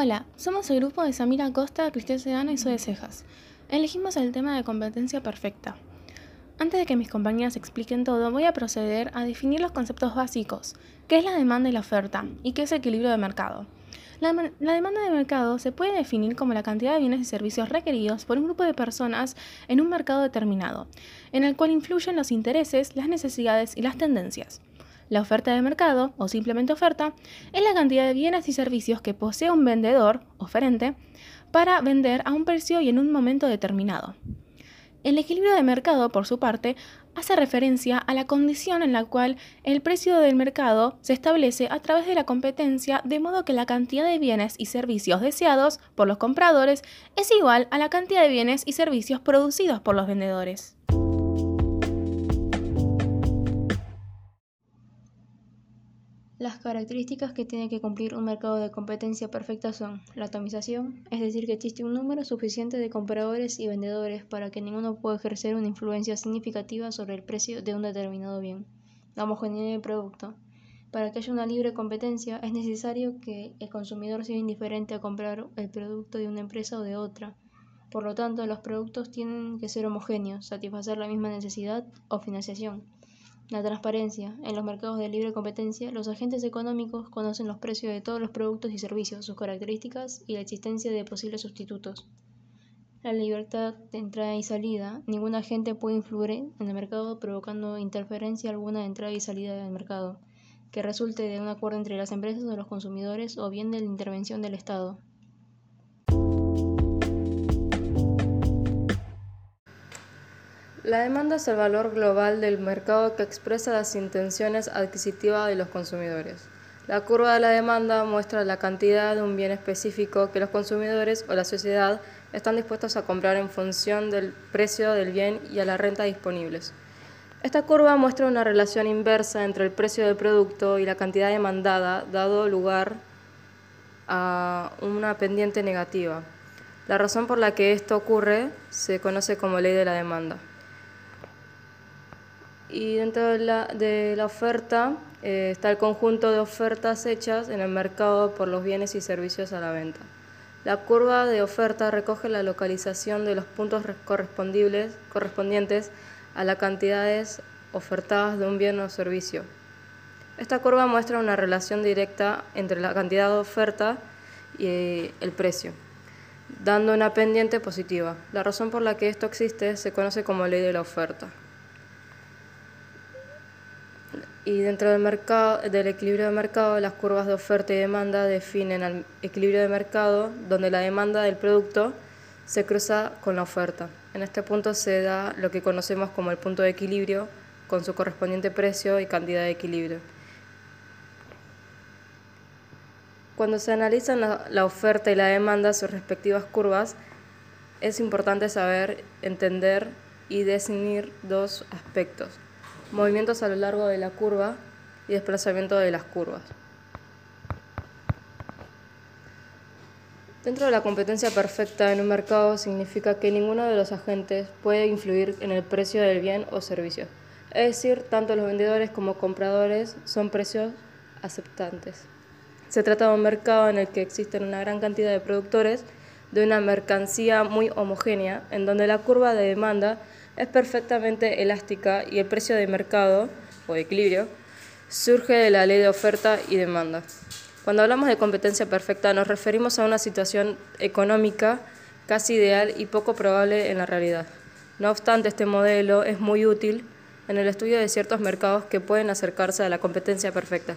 Hola, somos el grupo de Samira Costa, Cristian Sedana y Zoe Cejas. Elegimos el tema de competencia perfecta. Antes de que mis compañeras expliquen todo, voy a proceder a definir los conceptos básicos, qué es la demanda y la oferta, y qué es equilibrio de mercado. La, demanda de mercado se puede definir como la cantidad de bienes y servicios requeridos por un grupo de personas en un mercado determinado, en el cual influyen los intereses, las necesidades y las tendencias. La oferta de mercado, o simplemente oferta, es la cantidad de bienes y servicios que posee un vendedor, oferente, para vender a un precio y en un momento determinado. El equilibrio de mercado, por su parte, hace referencia a la condición en la cual el precio del mercado se establece a través de la competencia, de modo que la cantidad de bienes y servicios deseados por los compradores es igual a la cantidad de bienes y servicios producidos por los vendedores. Las características que tiene que cumplir un mercado de competencia perfecta son la atomización, es decir, que existe un número suficiente de compradores y vendedores para que ninguno pueda ejercer una influencia significativa sobre el precio de un determinado bien. La homogeneidad del producto. Para que haya una libre competencia es necesario que el consumidor sea indiferente a comprar el producto de una empresa o de otra. Por lo tanto, los productos tienen que ser homogéneos, satisfacer la misma necesidad o financiación. La transparencia. En los mercados de libre competencia, los agentes económicos conocen los precios de todos los productos y servicios, sus características y la existencia de posibles sustitutos. La libertad de entrada y salida. Ningún agente puede influir en el mercado provocando interferencia alguna de entrada y salida del mercado, que resulte de un acuerdo entre las empresas o los consumidores o bien de la intervención del Estado. La demanda es el valor global del mercado que expresa las intenciones adquisitivas de los consumidores. La curva de la demanda muestra la cantidad de un bien específico que los consumidores o la sociedad están dispuestos a comprar en función del precio del bien y a la renta disponibles. Esta curva muestra una relación inversa entre el precio del producto y la cantidad demandada, dado lugar a una pendiente negativa. La razón por la que esto ocurre se conoce como ley de la demanda y dentro de la, de la oferta eh, está el conjunto de ofertas hechas en el mercado por los bienes y servicios a la venta. La curva de oferta recoge la localización de los puntos correspondientes a las cantidades ofertadas de un bien o servicio. Esta curva muestra una relación directa entre la cantidad de oferta y eh, el precio, dando una pendiente positiva. La razón por la que esto existe se conoce como ley de la oferta. Y dentro del, mercado, del equilibrio de mercado, las curvas de oferta y demanda definen el equilibrio de mercado donde la demanda del producto se cruza con la oferta. En este punto se da lo que conocemos como el punto de equilibrio con su correspondiente precio y cantidad de equilibrio. Cuando se analizan la, oferta y la demanda, sus respectivas curvas, es importante saber, entender y definir dos aspectos movimientos a lo largo de la curva y desplazamiento de las curvas. Dentro de la competencia perfecta en un mercado significa que ninguno de los agentes puede influir en el precio del bien o servicio. Es decir, tanto los vendedores como compradores son precios aceptantes. Se trata de un mercado en el que existen una gran cantidad de productores de una mercancía muy homogénea, en donde la curva de demanda es perfectamente elástica y el precio de mercado, o equilibrio, surge de la ley de oferta y demanda. Cuando hablamos de competencia perfecta nos referimos a una situación económica casi ideal y poco probable en la realidad. No obstante, este modelo es muy útil en el estudio de ciertos mercados que pueden acercarse a la competencia perfecta.